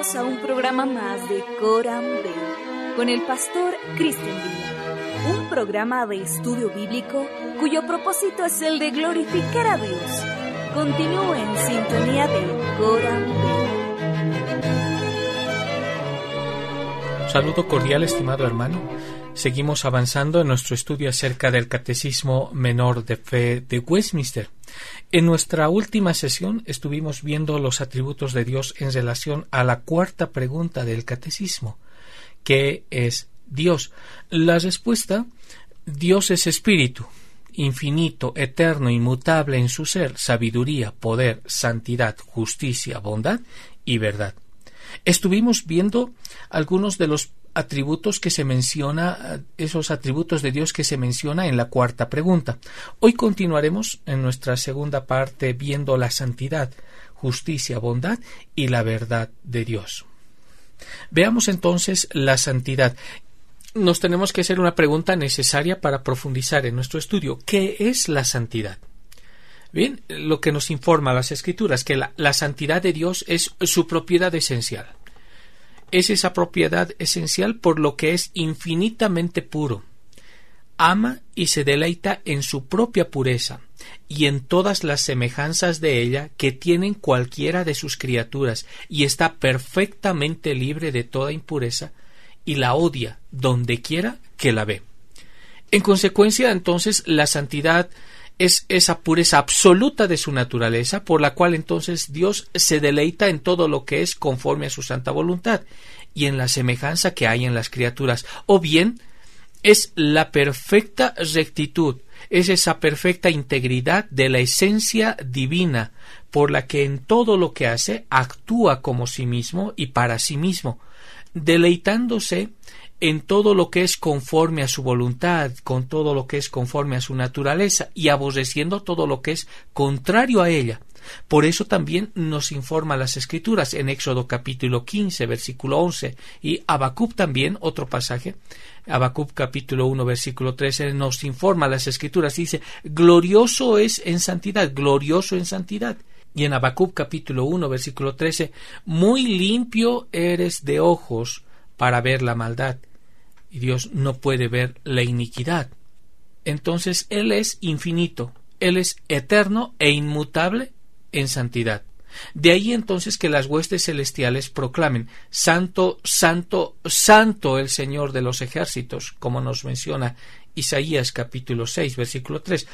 A un programa más de Coram Bell con el pastor Cristian Villa, un programa de estudio bíblico cuyo propósito es el de glorificar a Dios. Continúe en sintonía de Coram Bell. Saludo cordial, estimado hermano. Seguimos avanzando en nuestro estudio acerca del Catecismo Menor de Fe de Westminster. En nuestra última sesión estuvimos viendo los atributos de Dios en relación a la cuarta pregunta del Catecismo, que es Dios. La respuesta, Dios es espíritu, infinito, eterno, inmutable en su ser, sabiduría, poder, santidad, justicia, bondad y verdad. Estuvimos viendo algunos de los atributos que se menciona, esos atributos de Dios que se menciona en la cuarta pregunta. Hoy continuaremos en nuestra segunda parte viendo la santidad, justicia, bondad y la verdad de Dios. Veamos entonces la santidad. Nos tenemos que hacer una pregunta necesaria para profundizar en nuestro estudio. ¿Qué es la santidad? Bien, lo que nos informa las escrituras, que la, la santidad de Dios es su propiedad esencial es esa propiedad esencial por lo que es infinitamente puro. Ama y se deleita en su propia pureza y en todas las semejanzas de ella que tienen cualquiera de sus criaturas y está perfectamente libre de toda impureza y la odia donde quiera que la ve. En consecuencia, entonces, la santidad es esa pureza absoluta de su naturaleza, por la cual entonces Dios se deleita en todo lo que es conforme a su santa voluntad y en la semejanza que hay en las criaturas, o bien es la perfecta rectitud, es esa perfecta integridad de la esencia divina, por la que en todo lo que hace actúa como sí mismo y para sí mismo, deleitándose en todo lo que es conforme a su voluntad, con todo lo que es conforme a su naturaleza y aborreciendo todo lo que es contrario a ella. Por eso también nos informa las Escrituras en Éxodo capítulo 15, versículo 11 y Habacuc también, otro pasaje, Habacuc capítulo 1, versículo 13, nos informa las Escrituras, dice, glorioso es en santidad, glorioso en santidad. Y en Habacuc capítulo 1, versículo 13, muy limpio eres de ojos para ver la maldad y Dios no puede ver la iniquidad. Entonces Él es infinito, Él es eterno e inmutable en santidad. De ahí entonces que las huestes celestiales proclamen Santo, Santo, Santo el Señor de los ejércitos, como nos menciona Isaías capítulo 6, versículo 3.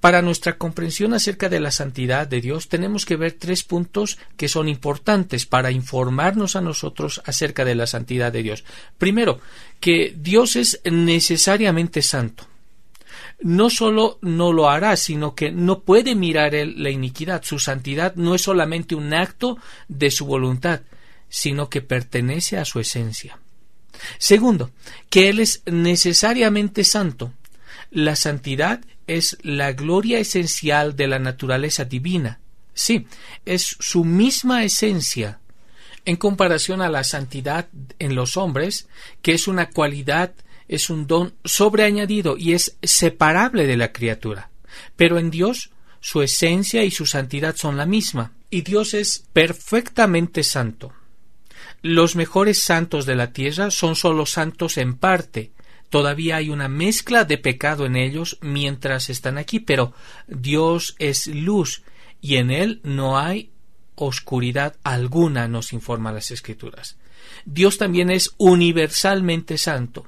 Para nuestra comprensión acerca de la santidad de Dios tenemos que ver tres puntos que son importantes para informarnos a nosotros acerca de la santidad de Dios. Primero, que Dios es necesariamente santo. No solo no lo hará, sino que no puede mirar la iniquidad. Su santidad no es solamente un acto de su voluntad, sino que pertenece a su esencia. Segundo, que Él es necesariamente santo. La santidad es la gloria esencial de la naturaleza divina. Sí, es su misma esencia en comparación a la santidad en los hombres, que es una cualidad, es un don sobreañadido y es separable de la criatura. Pero en Dios su esencia y su santidad son la misma, y Dios es perfectamente santo. Los mejores santos de la tierra son sólo santos en parte. Todavía hay una mezcla de pecado en ellos mientras están aquí, pero Dios es luz y en él no hay oscuridad alguna, nos informan las Escrituras. Dios también es universalmente santo.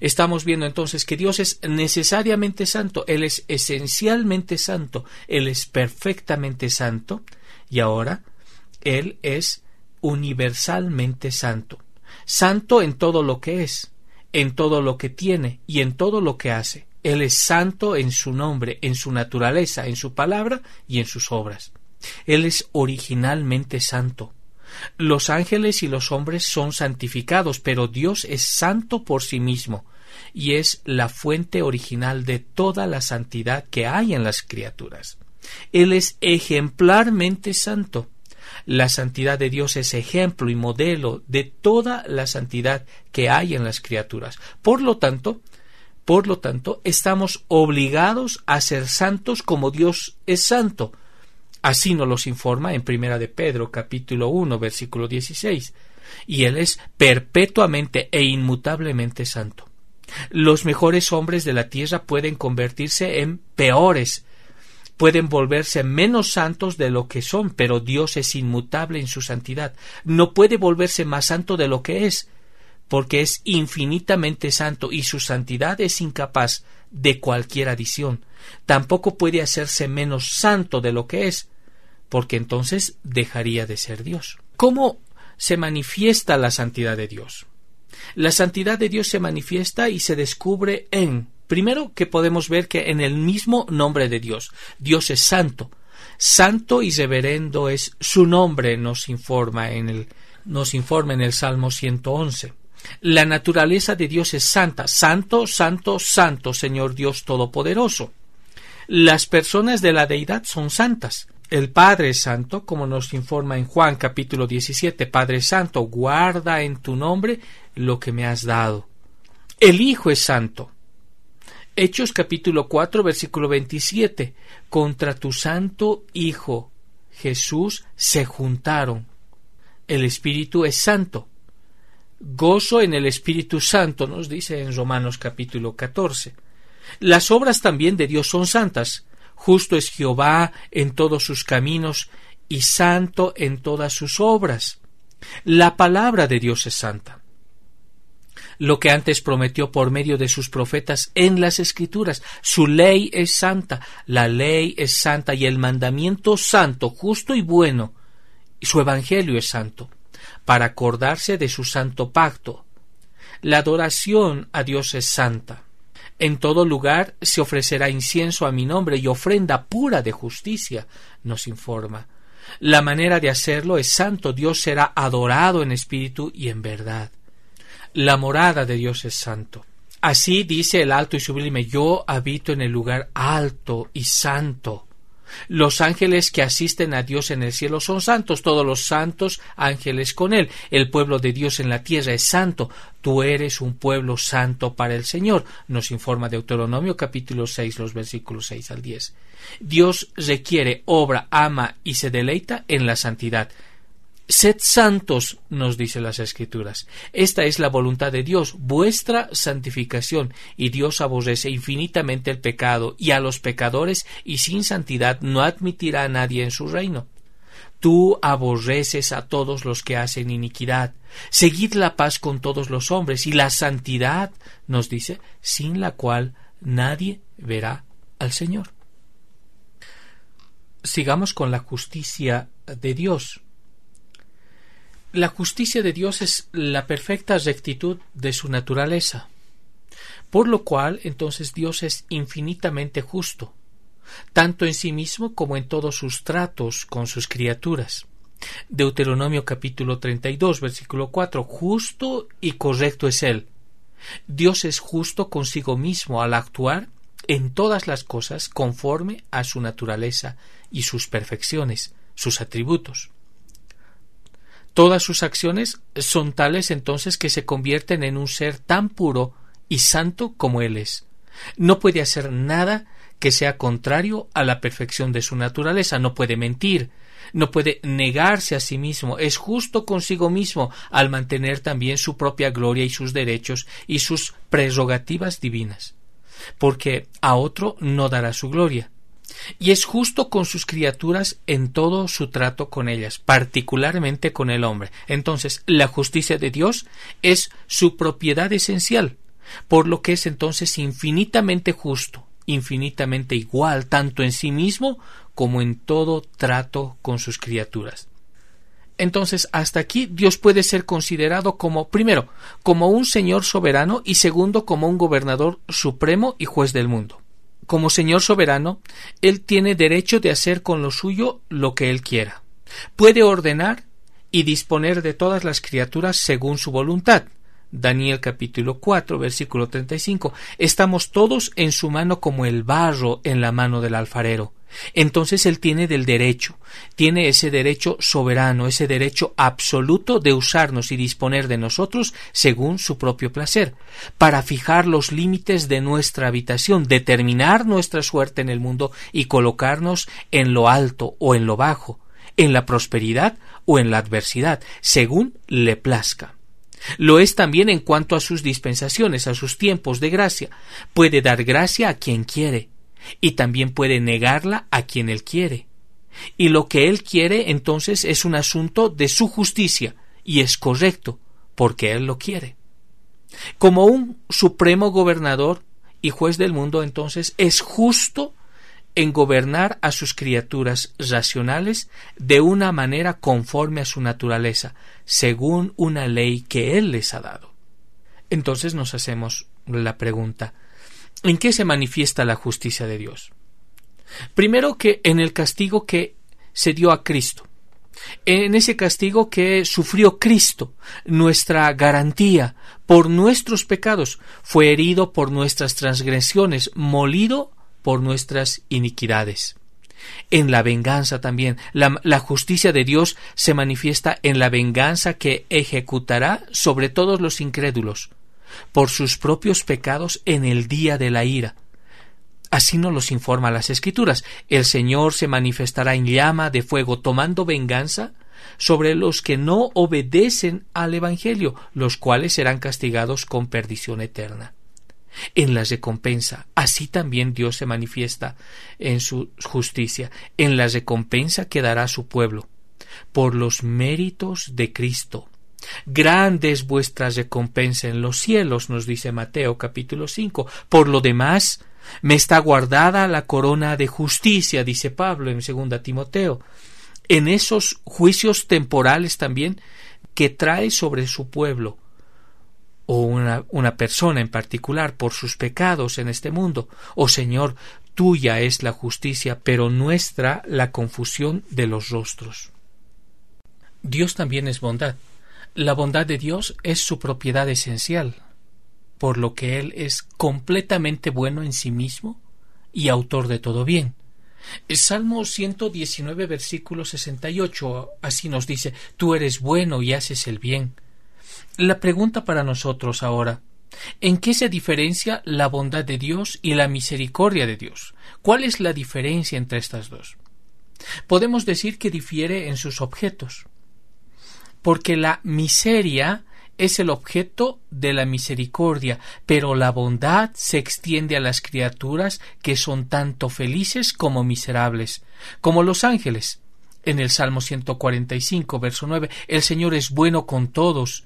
Estamos viendo entonces que Dios es necesariamente santo, Él es esencialmente santo, Él es perfectamente santo y ahora Él es universalmente santo, santo en todo lo que es, en todo lo que tiene y en todo lo que hace. Él es santo en su nombre, en su naturaleza, en su palabra y en sus obras. Él es originalmente santo. Los ángeles y los hombres son santificados, pero Dios es santo por sí mismo, y es la fuente original de toda la santidad que hay en las criaturas. Él es ejemplarmente santo. La santidad de Dios es ejemplo y modelo de toda la santidad que hay en las criaturas. Por lo tanto, por lo tanto, estamos obligados a ser santos como Dios es santo. Así nos los informa en Primera de Pedro, capítulo 1, versículo 16. y Él es perpetuamente e inmutablemente santo. Los mejores hombres de la tierra pueden convertirse en peores, pueden volverse menos santos de lo que son, pero Dios es inmutable en su santidad. No puede volverse más santo de lo que es, porque es infinitamente santo y su santidad es incapaz de cualquier adición. Tampoco puede hacerse menos santo de lo que es, porque entonces dejaría de ser Dios. ¿Cómo se manifiesta la santidad de Dios? La santidad de Dios se manifiesta y se descubre en, primero que podemos ver que en el mismo nombre de Dios, Dios es santo. Santo y reverendo es su nombre, nos informa en el, nos informa en el Salmo 111. La naturaleza de Dios es santa, santo, santo, santo, Señor Dios Todopoderoso. Las personas de la deidad son santas. El Padre Santo, como nos informa en Juan capítulo 17, Padre Santo, guarda en tu nombre lo que me has dado. El Hijo es santo. Hechos capítulo 4 versículo 27, contra tu santo Hijo Jesús se juntaron. El Espíritu es santo. Gozo en el Espíritu Santo, nos dice en Romanos capítulo 14. Las obras también de Dios son santas. Justo es Jehová en todos sus caminos y santo en todas sus obras. La palabra de Dios es santa. Lo que antes prometió por medio de sus profetas en las Escrituras. Su ley es santa, la ley es santa y el mandamiento santo, justo y bueno. Y su evangelio es santo, para acordarse de su santo pacto. La adoración a Dios es santa. En todo lugar se ofrecerá incienso a mi nombre y ofrenda pura de justicia, nos informa. La manera de hacerlo es santo, Dios será adorado en espíritu y en verdad. La morada de Dios es santo. Así dice el alto y sublime, yo habito en el lugar alto y santo. Los ángeles que asisten a Dios en el cielo son santos, todos los santos ángeles con él. El pueblo de Dios en la tierra es santo. Tú eres un pueblo santo para el Señor, nos informa Deuteronomio capítulo 6, los versículos 6 al 10. Dios requiere, obra, ama y se deleita en la santidad. Sed santos, nos dice las Escrituras. Esta es la voluntad de Dios, vuestra santificación, y Dios aborrece infinitamente el pecado, y a los pecadores, y sin santidad no admitirá a nadie en su reino. Tú aborreces a todos los que hacen iniquidad. Seguid la paz con todos los hombres, y la santidad, nos dice, sin la cual nadie verá al Señor. Sigamos con la justicia de Dios. La justicia de Dios es la perfecta rectitud de su naturaleza, por lo cual entonces Dios es infinitamente justo, tanto en sí mismo como en todos sus tratos con sus criaturas. Deuteronomio capítulo 32, versículo 4, justo y correcto es Él. Dios es justo consigo mismo al actuar en todas las cosas conforme a su naturaleza y sus perfecciones, sus atributos. Todas sus acciones son tales entonces que se convierten en un ser tan puro y santo como Él es. No puede hacer nada que sea contrario a la perfección de su naturaleza, no puede mentir, no puede negarse a sí mismo, es justo consigo mismo al mantener también su propia gloria y sus derechos y sus prerrogativas divinas, porque a otro no dará su gloria y es justo con sus criaturas en todo su trato con ellas, particularmente con el hombre. Entonces, la justicia de Dios es su propiedad esencial, por lo que es entonces infinitamente justo, infinitamente igual, tanto en sí mismo como en todo trato con sus criaturas. Entonces, hasta aquí Dios puede ser considerado como, primero, como un Señor soberano y segundo, como un gobernador supremo y juez del mundo como Señor soberano, Él tiene derecho de hacer con lo suyo lo que Él quiera. Puede ordenar y disponer de todas las criaturas según su voluntad. Daniel capítulo 4 versículo 35. Estamos todos en su mano como el barro en la mano del alfarero. Entonces él tiene del derecho, tiene ese derecho soberano, ese derecho absoluto de usarnos y disponer de nosotros según su propio placer, para fijar los límites de nuestra habitación, determinar nuestra suerte en el mundo y colocarnos en lo alto o en lo bajo, en la prosperidad o en la adversidad, según le plazca. Lo es también en cuanto a sus dispensaciones, a sus tiempos de gracia. Puede dar gracia a quien quiere, y también puede negarla a quien él quiere. Y lo que él quiere entonces es un asunto de su justicia, y es correcto, porque él lo quiere. Como un supremo gobernador y juez del mundo, entonces es justo en gobernar a sus criaturas racionales de una manera conforme a su naturaleza, según una ley que Él les ha dado. Entonces nos hacemos la pregunta ¿En qué se manifiesta la justicia de Dios? Primero que en el castigo que se dio a Cristo, en ese castigo que sufrió Cristo, nuestra garantía por nuestros pecados, fue herido por nuestras transgresiones, molido por nuestras iniquidades. En la venganza también. La, justicia de Dios se manifiesta en la venganza que ejecutará sobre todos los incrédulos, por sus propios pecados en el día de la ira. Así nos los informa las Escrituras. El Señor se manifestará en llama de fuego, tomando venganza sobre los que no obedecen al Evangelio, los cuales serán castigados con perdición eterna en la recompensa. Así también Dios se manifiesta en su justicia, en la recompensa que dará a su pueblo, por los méritos de Cristo. Grande es vuestra recompensa en los cielos, nos dice Mateo capítulo 5. Por lo demás, me está guardada la corona de justicia, dice Pablo en 2 Timoteo. En esos juicios temporales también que trae sobre su pueblo, o una, una persona en particular por sus pecados en este mundo. Oh Señor, tuya es la justicia, pero nuestra la confusión de los rostros. Dios también es bondad. La bondad de Dios es su propiedad esencial, por lo que Él es completamente bueno en sí mismo y autor de todo bien. El Salmo 119, versículo 68, así nos dice, Tú eres bueno y haces el bien la pregunta para nosotros ahora ¿En qué se diferencia la bondad de Dios y la misericordia de Dios? ¿Cuál es la diferencia entre estas dos? Podemos decir que difiere en sus objetos, porque la miseria es el objeto de la misericordia, pero la bondad se extiende a las criaturas que son tanto felices como miserables, como los ángeles. En el Salmo 145, verso 9, el Señor es bueno con todos,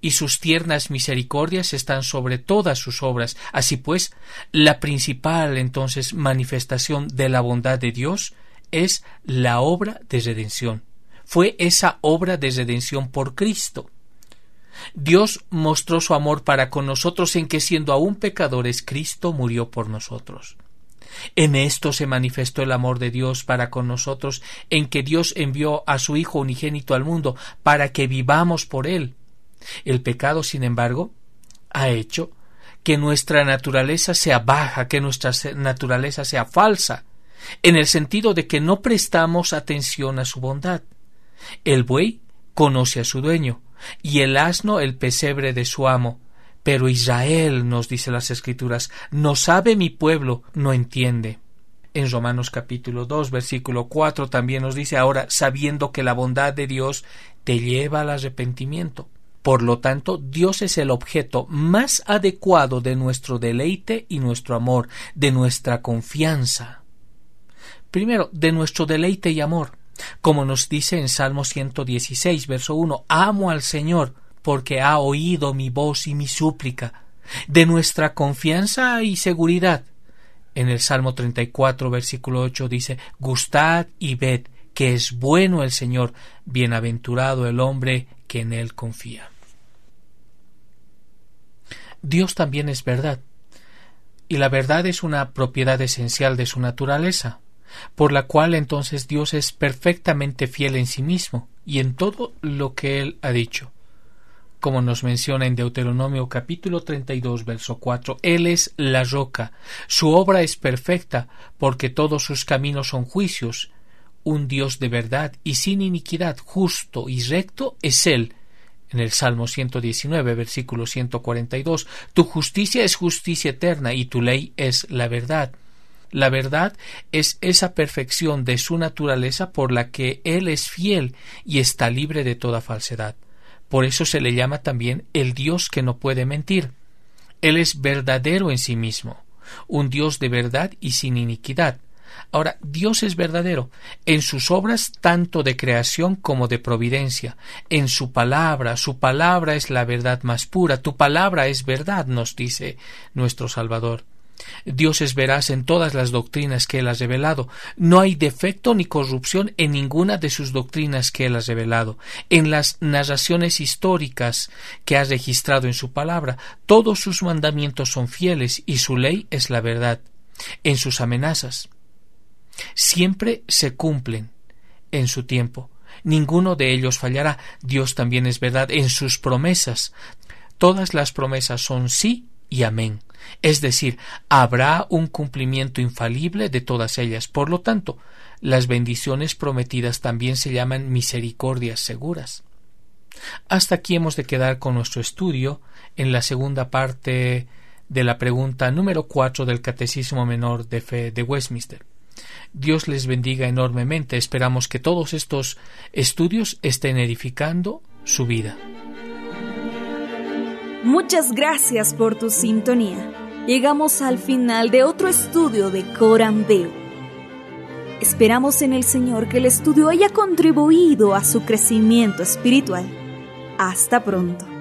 y sus tiernas misericordias están sobre todas sus obras. Así pues, la principal entonces manifestación de la bondad de Dios es la obra de redención. Fue esa obra de redención por Cristo. Dios mostró su amor para con nosotros en que siendo aún pecadores Cristo murió por nosotros. En esto se manifestó el amor de Dios para con nosotros, en que Dios envió a su Hijo unigénito al mundo para que vivamos por él. El pecado, sin embargo, ha hecho que nuestra naturaleza sea baja, que nuestra naturaleza sea falsa, en el sentido de que no prestamos atención a su bondad. El buey conoce a su dueño, y el asno el pesebre de su amo. Pero Israel, nos dice las Escrituras, no sabe mi pueblo, no entiende. En Romanos capítulo 2, versículo 4 también nos dice ahora, sabiendo que la bondad de Dios te lleva al arrepentimiento. Por lo tanto, Dios es el objeto más adecuado de nuestro deleite y nuestro amor, de nuestra confianza. Primero, de nuestro deleite y amor. Como nos dice en Salmo 116, verso 1, amo al Señor porque ha oído mi voz y mi súplica. De nuestra confianza y seguridad. En el Salmo 34, versículo 8 dice, gustad y ved que es bueno el Señor, bienaventurado el hombre que en él confía. Dios también es verdad, y la verdad es una propiedad esencial de su naturaleza, por la cual entonces Dios es perfectamente fiel en sí mismo y en todo lo que Él ha dicho. Como nos menciona en Deuteronomio capítulo 32, verso 4, Él es la roca, su obra es perfecta, porque todos sus caminos son juicios. Un Dios de verdad y sin iniquidad, justo y recto es Él, en el Salmo 119, versículo 142, Tu justicia es justicia eterna y tu ley es la verdad. La verdad es esa perfección de su naturaleza por la que Él es fiel y está libre de toda falsedad. Por eso se le llama también el Dios que no puede mentir. Él es verdadero en sí mismo, un Dios de verdad y sin iniquidad. Ahora, Dios es verdadero en sus obras tanto de creación como de providencia, en su palabra, su palabra es la verdad más pura, tu palabra es verdad, nos dice nuestro Salvador. Dios es veraz en todas las doctrinas que Él ha revelado. No hay defecto ni corrupción en ninguna de sus doctrinas que Él ha revelado. En las narraciones históricas que ha registrado en su palabra, todos sus mandamientos son fieles y su ley es la verdad. En sus amenazas, siempre se cumplen en su tiempo. Ninguno de ellos fallará. Dios también es verdad en sus promesas. Todas las promesas son sí y amén. Es decir, habrá un cumplimiento infalible de todas ellas. Por lo tanto, las bendiciones prometidas también se llaman misericordias seguras. Hasta aquí hemos de quedar con nuestro estudio en la segunda parte de la pregunta número cuatro del Catecismo Menor de Fe de Westminster. Dios les bendiga enormemente. Esperamos que todos estos estudios estén edificando su vida. Muchas gracias por tu sintonía. Llegamos al final de otro estudio de Coram Deo. Esperamos en el Señor que el estudio haya contribuido a su crecimiento espiritual. Hasta pronto.